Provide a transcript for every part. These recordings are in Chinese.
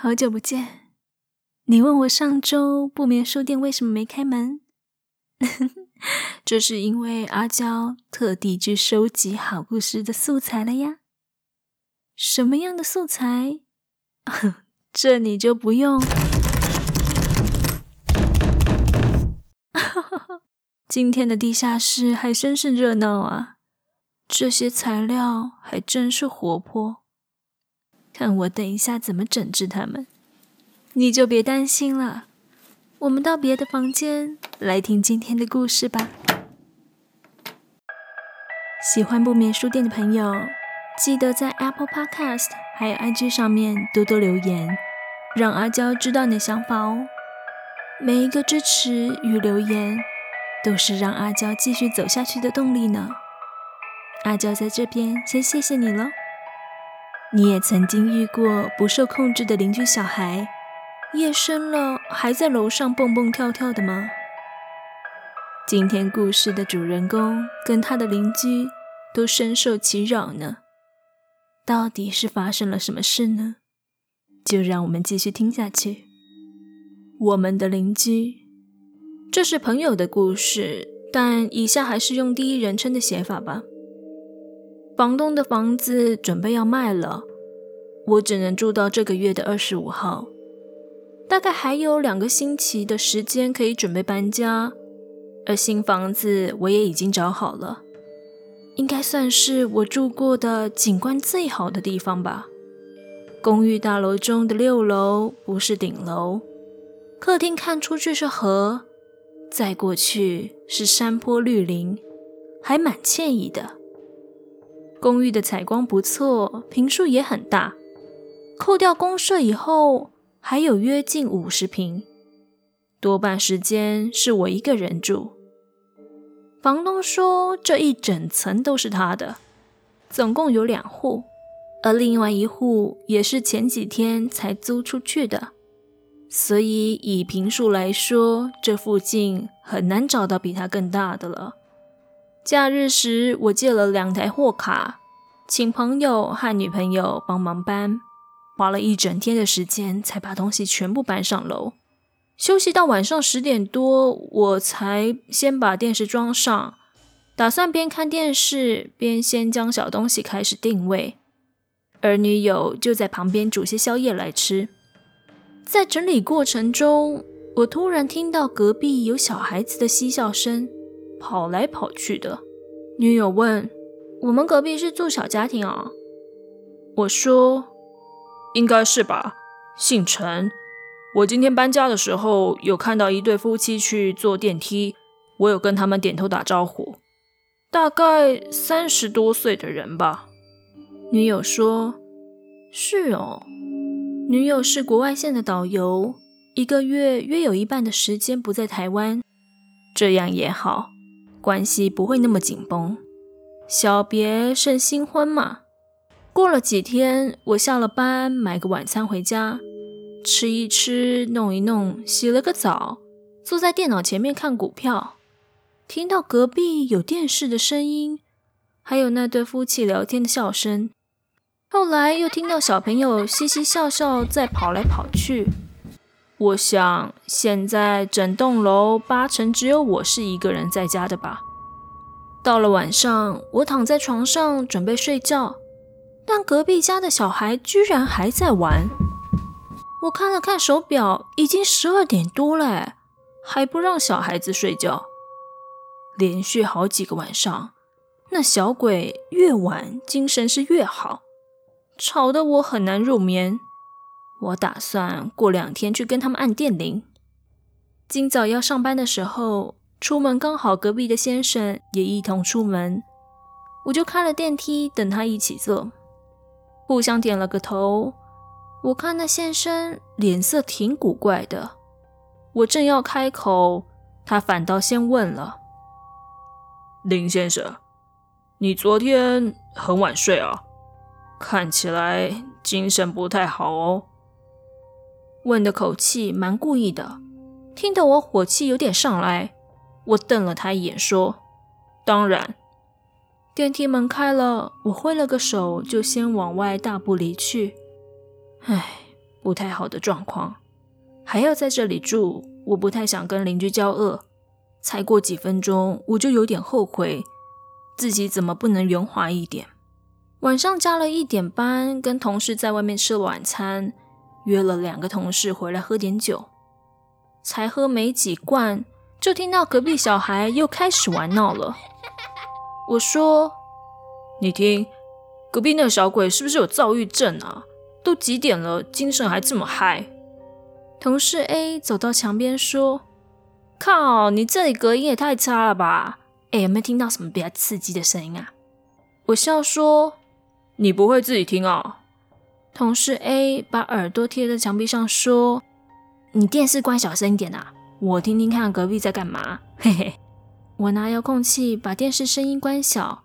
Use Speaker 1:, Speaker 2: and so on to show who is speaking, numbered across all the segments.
Speaker 1: 好久不见。你问我上周不眠书店为什么没开门？这是因为阿娇特地去收集好故事的素材了呀。什么样的素材？这你就不用。今天的地下室还真是热闹啊！这些材料还真是活泼。看我等一下怎么整治他们。你就别担心了。我们到别的房间来听今天的故事吧。喜欢不眠书店的朋友，记得在 Apple Podcast 还有 IG 上面多多留言，让阿娇知道你的想法哦。每一个支持与留言，都是让阿娇继续走下去的动力呢。阿娇在这边先谢谢你了。你也曾经遇过不受控制的邻居小孩，夜深了还在楼上蹦蹦跳跳的吗？今天故事的主人公跟他的邻居都深受其扰呢。到底是发生了什么事呢？就让我们继续听下去。我们的邻居。这是朋友的故事，但以下还是用第一人称的写法吧。房东的房子准备要卖了，我只能住到这个月的二十五号，大概还有两个星期的时间可以准备搬家，而新房子我也已经找好了，应该算是我住过的景观最好的地方吧。公寓大楼中的六楼不是顶楼，客厅看出去是河。再过去是山坡绿林，还蛮惬意的。公寓的采光不错，坪数也很大，扣掉公设以后，还有约近五十坪。多半时间是我一个人住。房东说这一整层都是他的，总共有两户，而另外一户也是前几天才租出去的。所以以坪数来说，这附近很难找到比他更大的了。假日时，我借了两台货卡，请朋友和女朋友帮忙搬，花了一整天的时间才把东西全部搬上楼。休息到晚上十点多，我才先把电视装上，打算边看电视边先将小东西开始定位，而女友就在旁边煮些宵夜来吃。在整理过程中，我突然听到隔壁有小孩子的嬉笑声，跑来跑去的。女友问：“我们隔壁是住小家庭啊？”我说：“应该是吧，姓陈。我今天搬家的时候有看到一对夫妻去坐电梯，我有跟他们点头打招呼，大概三十多岁的人吧。”女友说：“是哦。”女友是国外线的导游，一个月约有一半的时间不在台湾，这样也好，关系不会那么紧绷。小别胜新婚嘛。过了几天，我下了班买个晚餐回家，吃一吃，弄一弄，洗了个澡，坐在电脑前面看股票，听到隔壁有电视的声音，还有那对夫妻聊天的笑声。后来又听到小朋友嘻嘻笑笑在跑来跑去，我想现在整栋楼八成只有我是一个人在家的吧。到了晚上，我躺在床上准备睡觉，但隔壁家的小孩居然还在玩。我看了看手表，已经十二点多了，还不让小孩子睡觉。连续好几个晚上，那小鬼越晚精神是越好。吵得我很难入眠，我打算过两天去跟他们按电铃。今早要上班的时候，出门刚好隔壁的先生也一同出门，我就开了电梯等他一起坐，互相点了个头。我看那先生脸色挺古怪的，我正要开口，他反倒先问了：“林先生，你昨天很晚睡啊？”看起来精神不太好哦。问的口气蛮故意的，听得我火气有点上来。我瞪了他一眼，说：“当然。”电梯门开了，我挥了个手，就先往外大步离去。唉，不太好的状况，还要在这里住，我不太想跟邻居交恶。才过几分钟，我就有点后悔，自己怎么不能圆滑一点。晚上加了一点班，跟同事在外面吃了晚餐，约了两个同事回来喝点酒。才喝没几罐，就听到隔壁小孩又开始玩闹了。我说：“你听，隔壁那个小鬼是不是有躁郁症啊？都几点了，精神还这么嗨。”同事 A 走到墙边说：“靠，你这里隔音也太差了吧？哎，有没有听到什么比较刺激的声音啊？”我笑说。你不会自己听啊？同事 A 把耳朵贴在墙壁上说：“你电视关小声一点啊，我听听看隔壁在干嘛。”嘿嘿，我拿遥控器把电视声音关小，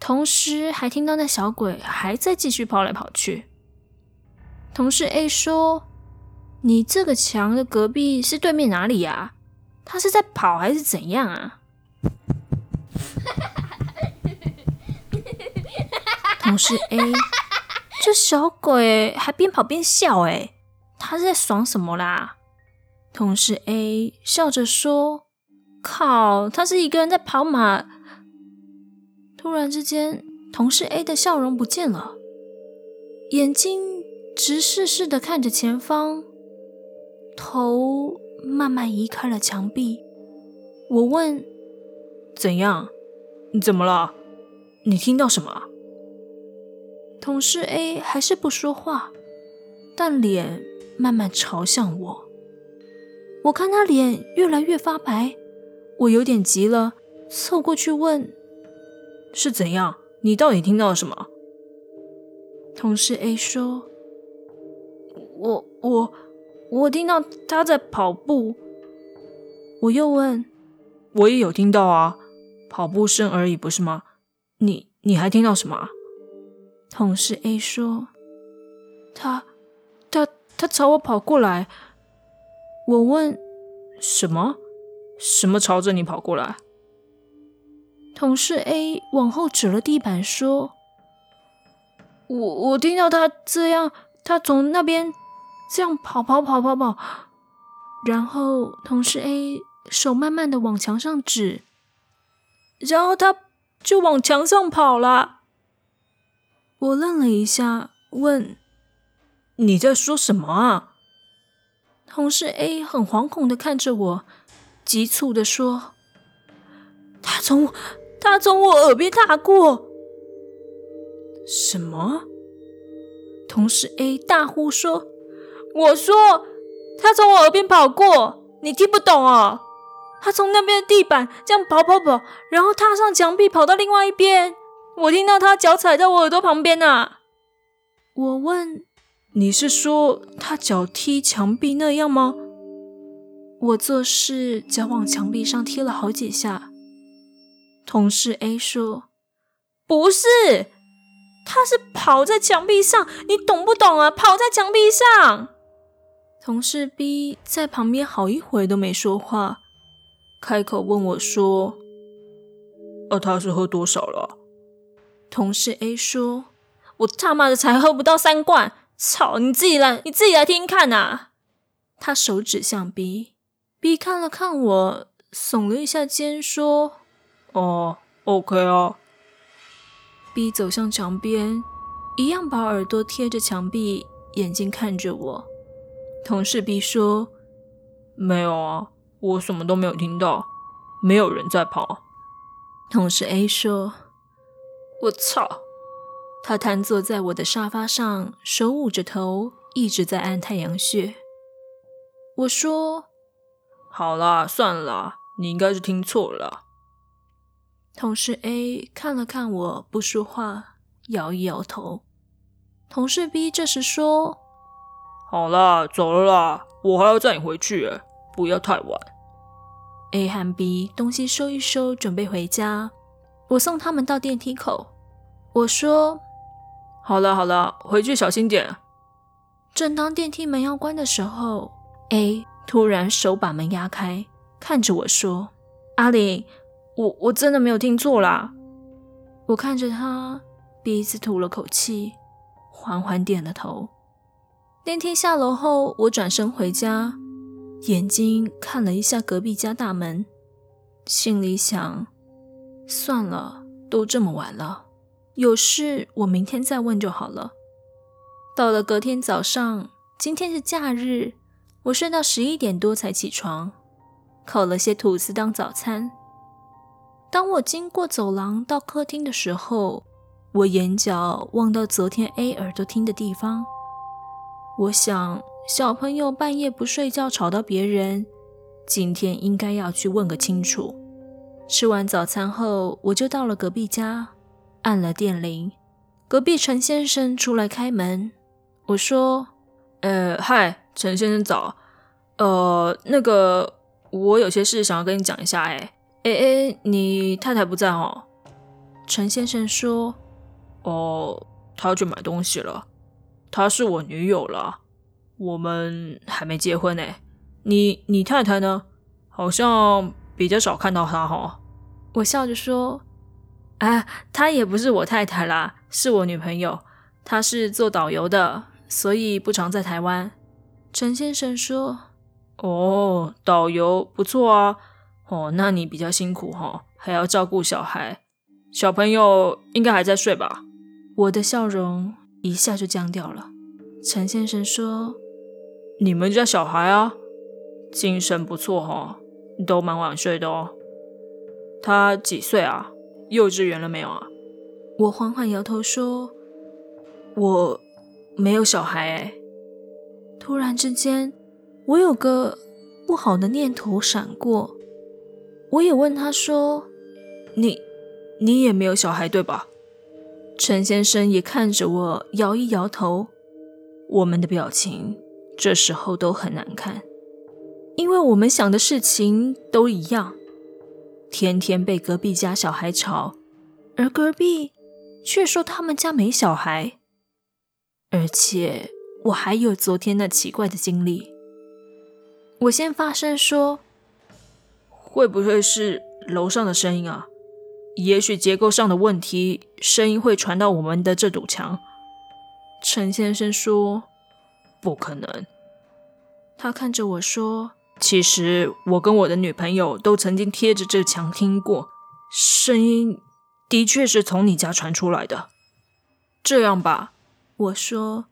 Speaker 1: 同时还听到那小鬼还在继续跑来跑去。同事 A 说：“你这个墙的隔壁是对面哪里呀？他是在跑还是怎样啊？” 同事 A，这小鬼还边跑边笑，诶，他是在爽什么啦？同事 A 笑着说：“靠，他是一个人在跑马。”突然之间，同事 A 的笑容不见了，眼睛直视视的看着前方，头慢慢移开了墙壁。我问：“怎样？你怎么了？你听到什么？”同事 A 还是不说话，但脸慢慢朝向我。我看他脸越来越发白，我有点急了，凑过去问：“是怎样？你到底听到了什么？”同事 A 说：“我我我听到他在跑步。”我又问：“我也有听到啊，跑步声而已，不是吗？你你还听到什么？”同事 A 说：“他，他，他朝我跑过来。”我问：“什么？什么朝着你跑过来？”同事 A 往后指了地板说：“我，我听到他这样，他从那边这样跑跑跑跑跑，然后同事 A 手慢慢的往墙上指，然后他就往墙上跑了。”我愣了一下，问：“你在说什么啊？”同事 A 很惶恐的看着我，急促的说：“他从他从我耳边踏过。”什么？同事 A 大呼说：“我说他从我耳边跑过，你听不懂啊？他从那边的地板这样跑跑跑，然后踏上墙壁，跑到另外一边。”我听到他脚踩在我耳朵旁边呢。我问：“你是说他脚踢墙壁那样吗？”我做事脚往墙壁上踢了好几下。同事 A 说：“不是，他是跑在墙壁上，你懂不懂啊？跑在墙壁上。”同事 B 在旁边好一会都没说话，开口问我说：“呃，他是喝多少了？”同事 A 说：“我他妈的才喝不到三罐，操！你自己来，你自己来听看呐。”他手指向 B，B 看了看我，耸了一下肩，说：“哦，OK 哦。”B 走向墙边，一样把耳朵贴着墙壁，眼睛看着我。同事 B 说：“没有啊，我什么都没有听到，没有人在跑。”同事 A 说。我操！他瘫坐在我的沙发上，手捂着头，一直在按太阳穴。我说：“好啦，算了，你应该是听错了。”同事 A 看了看我，不说话，摇一摇头。同事 B 这时说：“好啦，走了啦，我还要载你回去，不要太晚。”A 和 B 东西收一收，准备回家。我送他们到电梯口。我说：“好了好了，回去小心点。”正当电梯门要关的时候，A 突然手把门压开，看着我说：“阿玲，我我真的没有听错啦。”我看着他，鼻子吐了口气，缓缓点了头。电梯下楼后，我转身回家，眼睛看了一下隔壁家大门，心里想：算了，都这么晚了，有事我明天再问就好了。到了隔天早上，今天是假日，我睡到十一点多才起床，烤了些吐司当早餐。当我经过走廊到客厅的时候，我眼角望到昨天 A 耳朵听的地方。我想，小朋友半夜不睡觉吵到别人，今天应该要去问个清楚。吃完早餐后，我就到了隔壁家，按了电铃，隔壁陈先生出来开门。我说：“呃，嗨，陈先生早。呃，那个，我有些事想要跟你讲一下。哎，哎哎，你太太不在哦。”陈先生说：“哦，她要去买东西了。她是我女友了，我们还没结婚呢。你你太太呢？好像比较少看到她哈。”我笑着说：“啊，她也不是我太太啦，是我女朋友。她是做导游的。”所以不常在台湾。陈先生说：“哦，导游不错啊。哦，那你比较辛苦哈、哦，还要照顾小孩。小朋友应该还在睡吧？”我的笑容一下就僵掉了。陈先生说：“你们家小孩啊，精神不错哈、哦，都蛮晚睡的哦。他几岁啊？幼稚园了没有啊？”我缓缓摇头说：“我。”没有小孩哎！突然之间，我有个不好的念头闪过。我也问他说：“你，你也没有小孩对吧？”陈先生也看着我，摇一摇头。我们的表情这时候都很难看，因为我们想的事情都一样。天天被隔壁家小孩吵，而隔壁却说他们家没小孩。而且我还有昨天那奇怪的经历。我先发声说：“会不会是楼上的声音啊？也许结构上的问题，声音会传到我们的这堵墙。”陈先生说：“不可能。”他看着我说：“其实我跟我的女朋友都曾经贴着这墙听过，声音的确是从你家传出来的。这样吧。”我说：“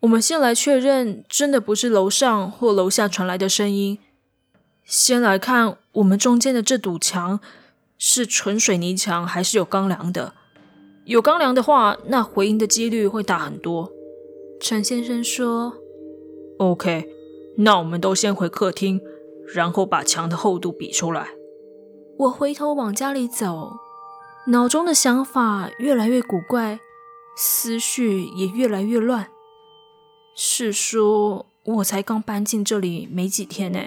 Speaker 1: 我们先来确认，真的不是楼上或楼下传来的声音。先来看我们中间的这堵墙，是纯水泥墙还是有钢梁的？有钢梁的话，那回音的几率会大很多。”陈先生说：“OK，那我们都先回客厅，然后把墙的厚度比出来。”我回头往家里走，脑中的想法越来越古怪。思绪也越来越乱。是说，我才刚搬进这里没几天呢。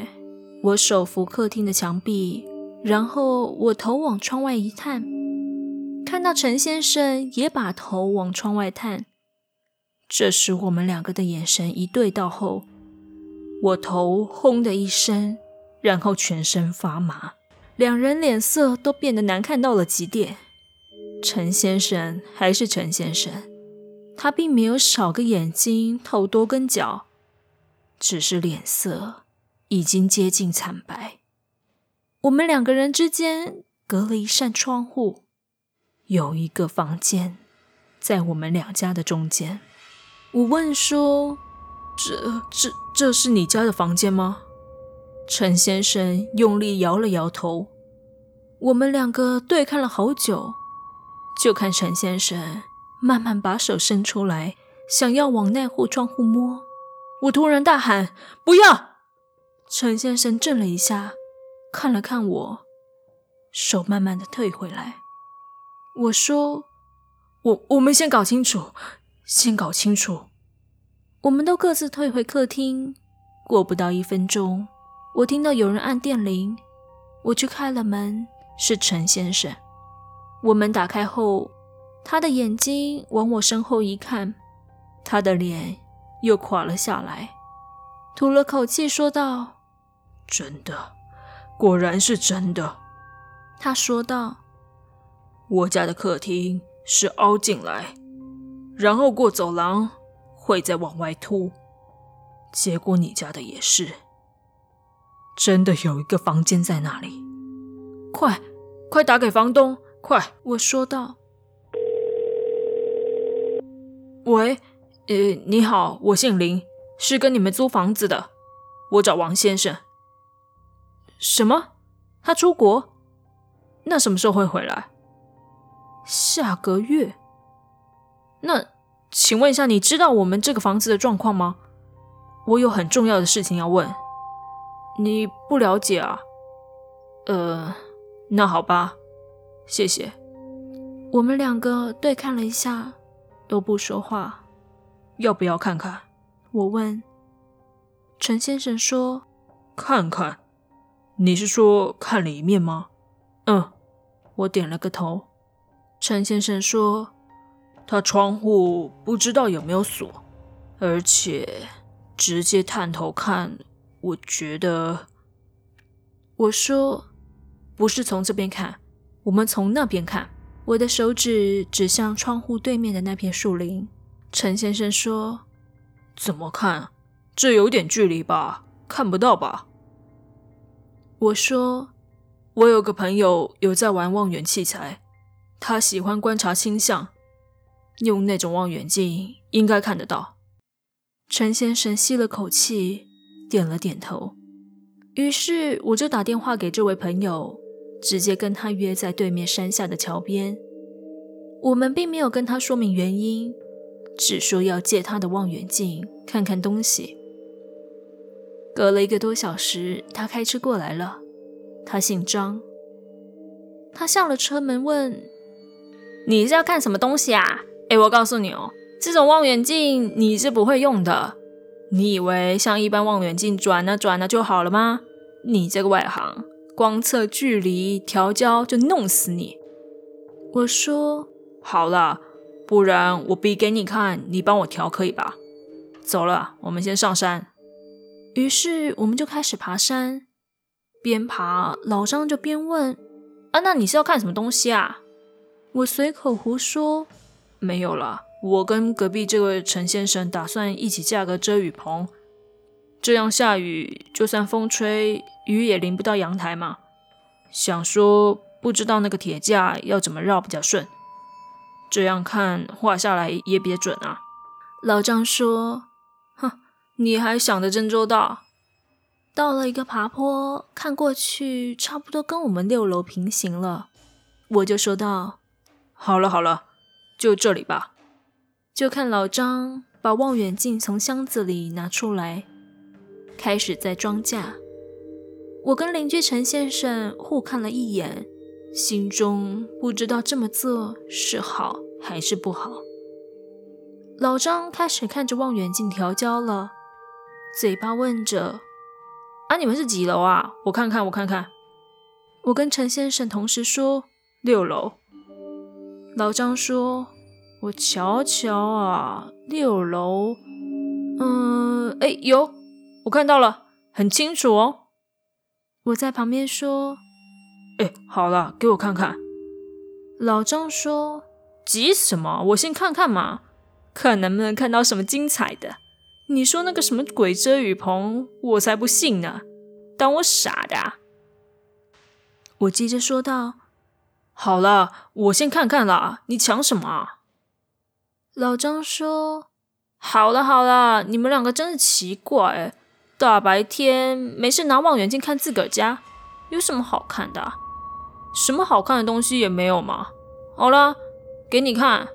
Speaker 1: 我手扶客厅的墙壁，然后我头往窗外一探，看到陈先生也把头往窗外探。这时，我们两个的眼神一对到后，我头轰的一声，然后全身发麻，两人脸色都变得难看到了极点。陈先生还是陈先生，他并没有少个眼睛、头多根脚，只是脸色已经接近惨白。我们两个人之间隔了一扇窗户，有一个房间在我们两家的中间。我问说：“这、这、这是你家的房间吗？”陈先生用力摇了摇头。我们两个对看了好久。就看陈先生慢慢把手伸出来，想要往那户窗户摸。我突然大喊：“不要！”陈先生震了一下，看了看我，手慢慢的退回来。我说：“我我们先搞清楚，先搞清楚。”我们都各自退回客厅。过不到一分钟，我听到有人按电铃，我去开了门，是陈先生。我门打开后，他的眼睛往我身后一看，他的脸又垮了下来，吐了口气说道：“真的，果然是真的。”他说道：“我家的客厅是凹进来，然后过走廊会再往外凸，
Speaker 2: 结果你家的也是，真的有一个房间在那里。快，快打给房东！快！
Speaker 1: 我说道。
Speaker 2: 喂，呃，你好，我姓林，是跟你们租房子的。我找王先生。什么？他出国？那什么时候会回来？下个月。那，请问一下，你知道我们这个房子的状况吗？我有很重要的事情要问。你不了解啊？呃，那好吧，谢谢。
Speaker 1: 我们两个对看了一下。都不说话，
Speaker 2: 要不要看看？
Speaker 1: 我问。陈先生说：“
Speaker 2: 看看。”你是说看里面吗？
Speaker 1: 嗯，我点了个头。
Speaker 2: 陈先生说：“他窗户不知道有没有锁，而且直接探头看，我觉得……”
Speaker 1: 我说：“不是从这边看，我们从那边看。”我的手指指向窗户对面的那片树林。陈先生说：“
Speaker 2: 怎么看？这有点距离吧？看不到吧？”
Speaker 1: 我说：“
Speaker 2: 我有个朋友有在玩望远器材，他喜欢观察星象，用那种望远镜应该看得到。”
Speaker 1: 陈先生吸了口气，点了点头。于是我就打电话给这位朋友。直接跟他约在对面山下的桥边。我们并没有跟他说明原因，只说要借他的望远镜看看东西。隔了一个多小时，他开车过来了。他姓张。他下了车门问：“
Speaker 2: 你是要看什么东西啊？”哎，我告诉你哦，这种望远镜你是不会用的。你以为像一般望远镜转啊转啊就好了吗？你这个外行！光测距离、调焦就弄死你！
Speaker 1: 我说
Speaker 2: 好了，不然我比给你看，你帮我调可以吧？走了，我们先上山。
Speaker 1: 于是我们就开始爬山，边爬老张就边问：“
Speaker 2: 啊，那你是要看什么东西啊？”
Speaker 1: 我随口胡说：“
Speaker 2: 没有了，我跟隔壁这位陈先生打算一起架个遮雨棚。”这样下雨，就算风吹，雨也淋不到阳台嘛。想说，不知道那个铁架要怎么绕比较顺，这样看画下来也比较准啊。
Speaker 1: 老张说：“
Speaker 2: 哼，你还想得真周到。”
Speaker 1: 到了一个爬坡，看过去差不多跟我们六楼平行了，我就说道：“
Speaker 2: 好了好了，就这里吧。”
Speaker 1: 就看老张把望远镜从箱子里拿出来。开始在装架，我跟邻居陈先生互看了一眼，心中不知道这么做是好还是不好。老张开始看着望远镜调焦了，嘴巴问着：“
Speaker 2: 啊，你们是几楼啊？我看看，我看看。”
Speaker 1: 我跟陈先生同时说：“
Speaker 2: 六楼。”
Speaker 1: 老张说：“我瞧瞧啊，六楼，
Speaker 2: 嗯，哎，有。”我看到了，很清楚哦。
Speaker 1: 我在旁边说：“
Speaker 2: 哎，好了，给我看看。”
Speaker 1: 老张说：“
Speaker 2: 急什么？我先看看嘛，看能不能看到什么精彩的。你说那个什么鬼遮雨棚，我才不信呢，当我傻的？”
Speaker 1: 我接着说道：“
Speaker 2: 好了，我先看看啦，你抢什么啊？”
Speaker 1: 老张说：“
Speaker 2: 好了好了，你们两个真是奇怪。”大白天没事拿望远镜看自个儿家，有什么好看的啊？什么好看的东西也没有嘛。好了，给你看。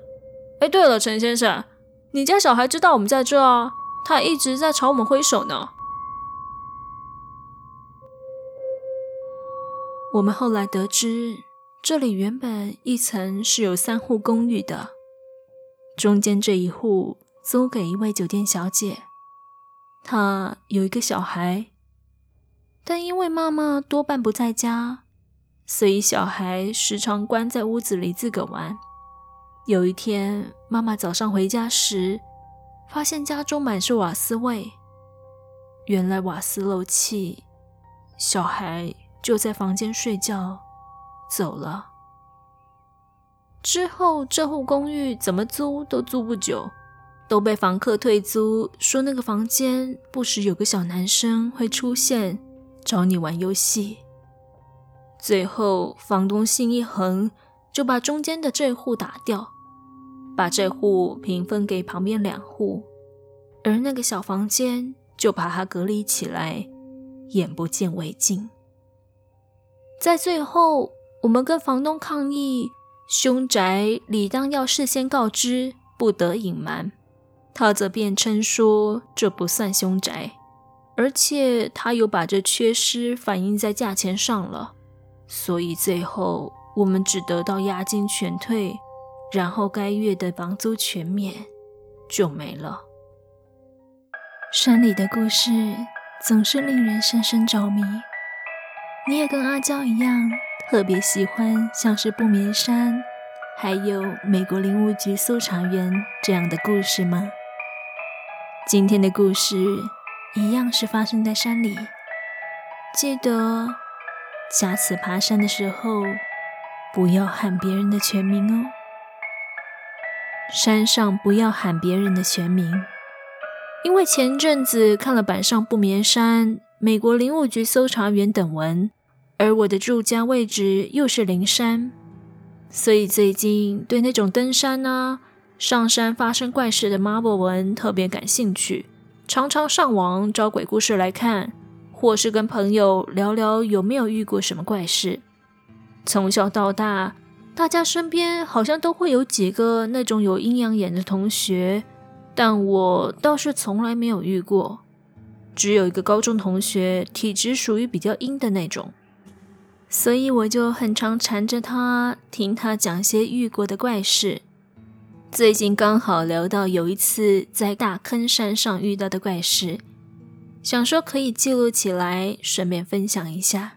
Speaker 2: 哎，对了，陈先生，你家小孩知道我们在这啊？他一直在朝我们挥手呢。
Speaker 1: 我们后来得知，这里原本一层是有三户公寓的，中间这一户租给一位酒店小姐。她有一个小孩，但因为妈妈多半不在家，所以小孩时常关在屋子里自个玩。有一天，妈妈早上回家时，发现家中满是瓦斯味，原来瓦斯漏气，小孩就在房间睡觉，走了。之后，这户公寓怎么租都租不久，都被房客退租，说那个房间不时有个小男生会出现找你玩游戏。最后，房东心一横，就把中间的这户打掉，把这户平分给旁边两户，而那个小房间就把它隔离起来，眼不见为净。在最后，我们跟房东抗议，凶宅理当要事先告知，不得隐瞒。他则辩称说这不算凶宅，而且他有把这缺失反映在价钱上了，所以最后我们只得到押金全退，然后该月的房租全免，就没了。山里的故事总是令人深深着迷。你也跟阿娇一样，特别喜欢像是不眠山，还有美国林务局搜查员这样的故事吗？今天的故事一样是发生在山里，记得下次爬山的时候不要喊别人的全名哦。山上不要喊别人的全名，因为前阵子看了板上不眠山、美国林务局搜查员等文，而我的住家位置又是灵山，所以最近对那种登山啊。上山发生怪事的 Marble 文特别感兴趣，常常上网找鬼故事来看，或是跟朋友聊聊有没有遇过什么怪事。从小到大，大家身边好像都会有几个那种有阴阳眼的同学，但我倒是从来没有遇过。只有一个高中同学，体质属于比较阴的那种，所以我就很常缠着他，听他讲些遇过的怪事。最近刚好聊到有一次在大坑山上遇到的怪事，想说可以记录起来，顺便分享一下。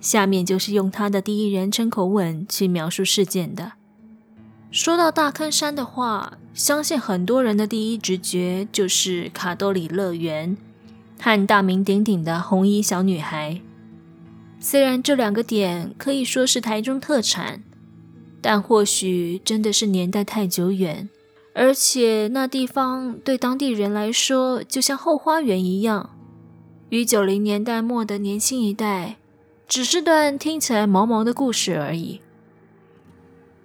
Speaker 1: 下面就是用他的第一人称口吻去描述事件的。说到大坑山的话，相信很多人的第一直觉就是卡多里乐园和大名鼎鼎的红衣小女孩。虽然这两个点可以说是台中特产。但或许真的是年代太久远，而且那地方对当地人来说就像后花园一样。与九零年代末的年轻一代，只是段听起来毛毛的故事而已。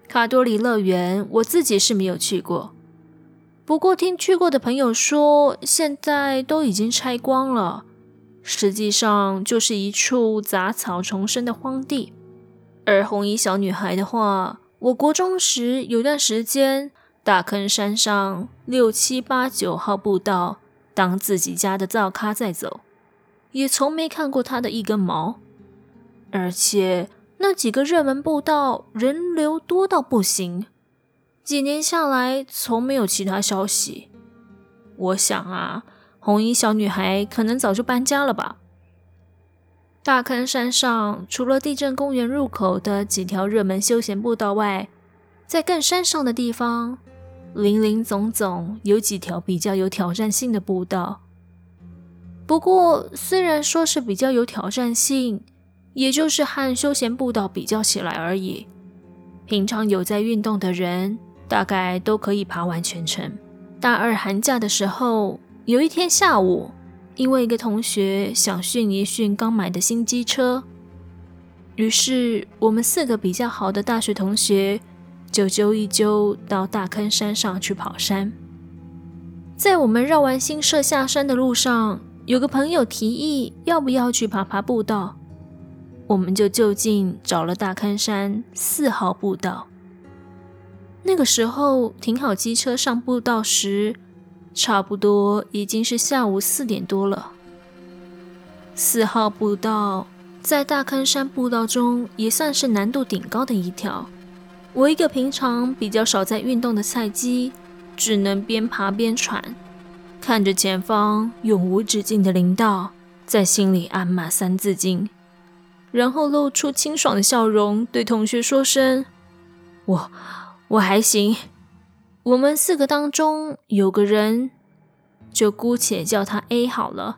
Speaker 1: 卡多里乐园，我自己是没有去过，不过听去过的朋友说，现在都已经拆光了，实际上就是一处杂草丛生的荒地。而红衣小女孩的话，我国中时有段时间，大坑山上六七八九号步道当自己家的灶咖在走，也从没看过他的一根毛。而且那几个热门步道人流多到不行，几年下来从没有其他消息。我想啊，红衣小女孩可能早就搬家了吧。大坑山上，除了地震公园入口的几条热门休闲步道外，在更山上的地方，林林总总有几条比较有挑战性的步道。不过，虽然说是比较有挑战性，也就是和休闲步道比较起来而已。平常有在运动的人，大概都可以爬完全程。大二寒假的时候，有一天下午。因为一个同学想训一训刚买的新机车，于是我们四个比较好的大学同学就揪一揪到大坑山上去跑山。在我们绕完新社下山的路上，有个朋友提议要不要去爬爬步道，我们就就近找了大坑山四号步道。那个时候停好机车上步道时，差不多已经是下午四点多了。四号步道在大坑山步道中也算是难度顶高的一条。我一个平常比较少在运动的菜鸡，只能边爬边喘，看着前方永无止境的林道，在心里暗骂三字经，然后露出清爽的笑容，对同学说声：“我我还行。”我们四个当中有个人，就姑且叫他 A 好了。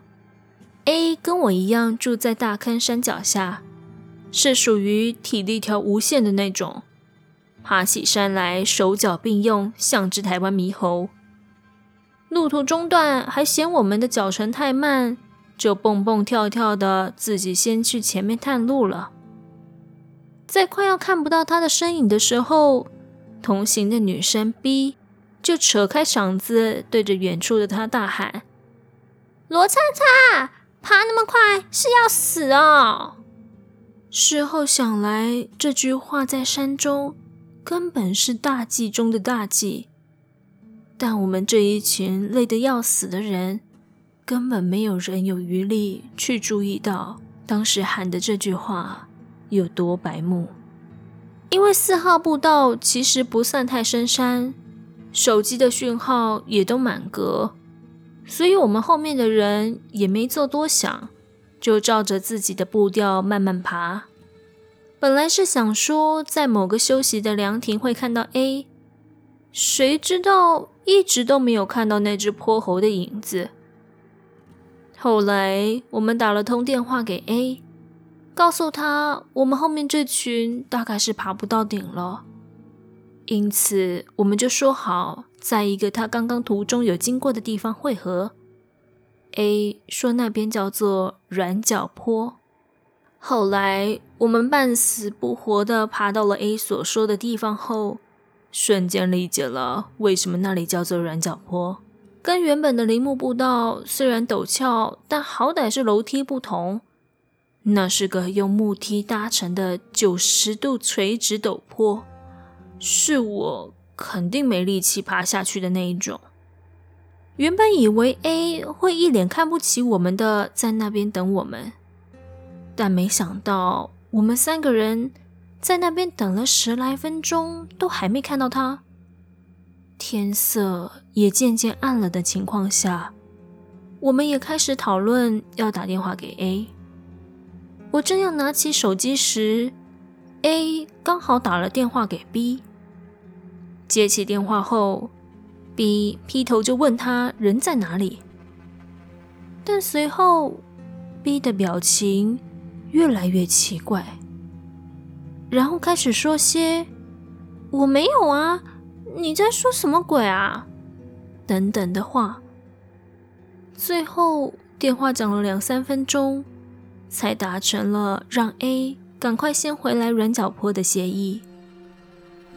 Speaker 1: A 跟我一样住在大坑山脚下，是属于体力条无限的那种，爬起山来手脚并用，像只台湾猕猴。路途中断，还嫌我们的脚程太慢，就蹦蹦跳跳的自己先去前面探路了。在快要看不到他的身影的时候，同行的女生 B 就扯开嗓子，对着远处的他大喊：“罗灿灿，爬那么快是要死哦！”事后想来，这句话在山中根本是大忌中的大忌。但我们这一群累得要死的人，根本没有人有余力去注意到当时喊的这句话有多白目。因为四号步道其实不算太深山，手机的讯号也都满格，所以我们后面的人也没做多想，就照着自己的步调慢慢爬。本来是想说在某个休息的凉亭会看到 A。谁知道一直都没有看到那只泼猴的影子。后来我们打了通电话给 A，告诉他我们后面这群大概是爬不到顶了，因此我们就说好在一个他刚刚途中有经过的地方汇合。A 说那边叫做软脚坡。后来我们半死不活的爬到了 A 所说的地方后。瞬间理解了为什么那里叫做软脚坡，跟原本的林木步道虽然陡峭，但好歹是楼梯不同。那是个用木梯搭成的九十度垂直陡坡，是我肯定没力气爬下去的那一种。原本以为 A 会一脸看不起我们的，在那边等我们，但没想到我们三个人。在那边等了十来分钟，都还没看到他。天色也渐渐暗了的情况下，我们也开始讨论要打电话给 A。我正要拿起手机时，A 刚好打了电话给 B。接起电话后，B 劈头就问他人在哪里。但随后，B 的表情越来越奇怪。然后开始说些“我没有啊，你在说什么鬼啊”等等的话。最后电话讲了两三分钟，才达成了让 A 赶快先回来软脚坡的协议。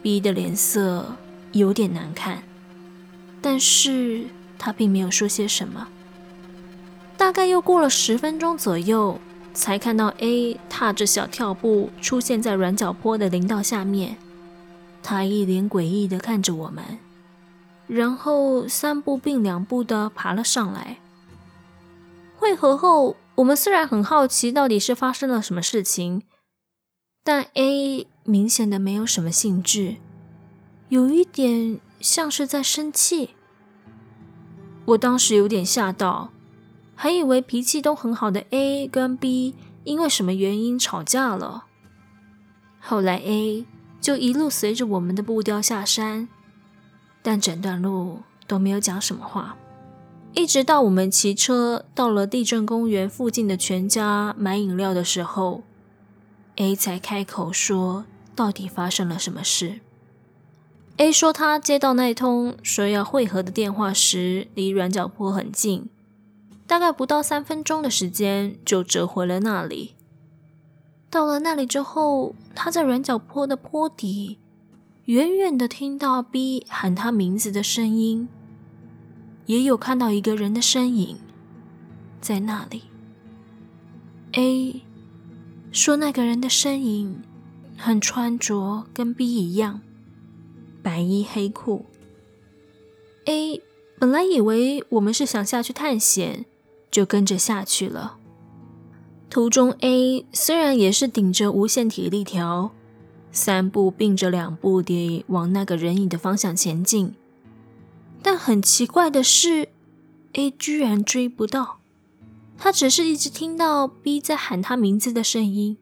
Speaker 1: B 的脸色有点难看，但是他并没有说些什么。大概又过了十分钟左右。才看到 A 踏着小跳步出现在软脚坡的林道下面，他一脸诡异地看着我们，然后三步并两步的爬了上来。会合后，我们虽然很好奇到底是发生了什么事情，但 A 明显的没有什么兴致，有一点像是在生气。我当时有点吓到。还以为脾气都很好的 A 跟 B 因为什么原因吵架了。后来 A 就一路随着我们的步调下山，但整段路都没有讲什么话，一直到我们骑车到了地震公园附近的全家买饮料的时候，A 才开口说到底发生了什么事。A 说他接到那通说要会合的电话时，离软脚坡很近。大概不到三分钟的时间，就折回了那里。到了那里之后，他在软脚坡的坡底，远远的听到 B 喊他名字的声音，也有看到一个人的身影在那里。A 说那个人的身影很穿着跟 B 一样，白衣黑裤。A 本来以为我们是想下去探险。就跟着下去了。途中，A 虽然也是顶着无限体力条，三步并着两步地往那个人影的方向前进，但很奇怪的是，A 居然追不到。他只是一直听到 B 在喊他名字的声音。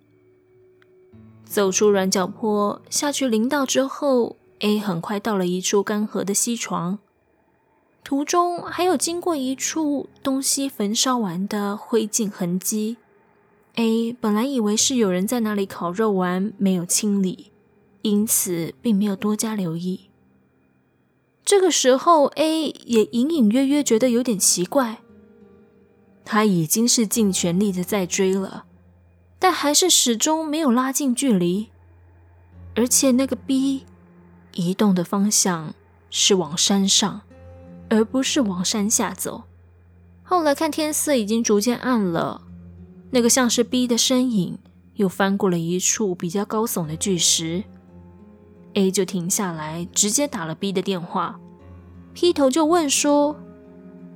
Speaker 1: 走出软脚坡，下去林道之后，A 很快到了一处干涸的溪床。途中还有经过一处东西焚烧完的灰烬痕迹，A 本来以为是有人在那里烤肉完没有清理，因此并没有多加留意。这个时候，A 也隐隐约约觉得有点奇怪。他已经是尽全力的在追了，但还是始终没有拉近距离。而且那个 B 移动的方向是往山上，而不是往山下走。后来看天色已经逐渐暗了，那个像是 B 的身影又翻过了一处比较高耸的巨石。A 就停下来，直接打了 B 的电话。劈头就问说：“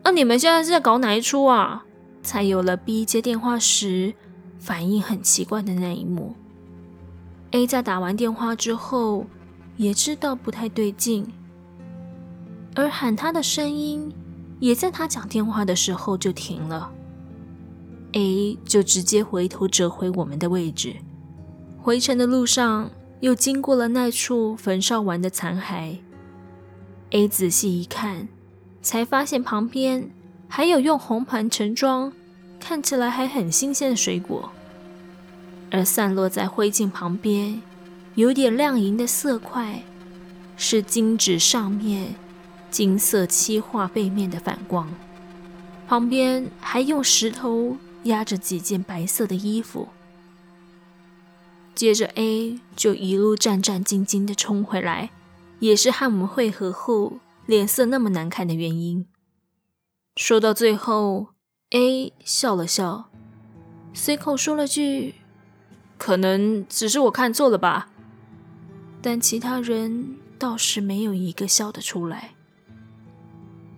Speaker 1: 啊，你们现在是在搞哪一出啊？”才有了 B 接电话时反应很奇怪的那一幕。A 在打完电话之后也知道不太对劲，而喊他的声音也在他讲电话的时候就停了。A 就直接回头折回我们的位置。回程的路上。又经过了那处焚烧完的残骸，A 仔细一看，才发现旁边还有用红盘盛装、看起来还很新鲜的水果，而散落在灰烬旁边有点亮银的色块，是金纸上面金色漆画背面的反光，旁边还用石头压着几件白色的衣服。接着，A 就一路战战兢兢地冲回来，也是和我们会合后脸色那么难看的原因。说到最后，A 笑了笑，随口说了句：“可能只是我看错了吧。”但其他人倒是没有一个笑得出来。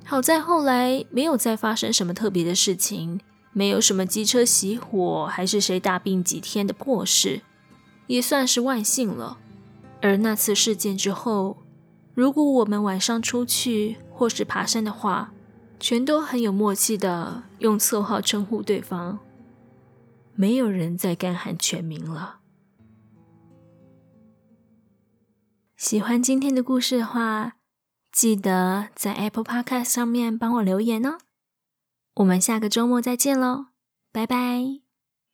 Speaker 1: 好在后来没有再发生什么特别的事情，没有什么机车熄火，还是谁大病几天的破事。也算是万幸了。而那次事件之后，如果我们晚上出去或是爬山的话，全都很有默契的用绰号称呼对方，没有人再敢喊全名了。喜欢今天的故事的话，记得在 Apple Podcast 上面帮我留言哦。我们下个周末再见喽，拜拜。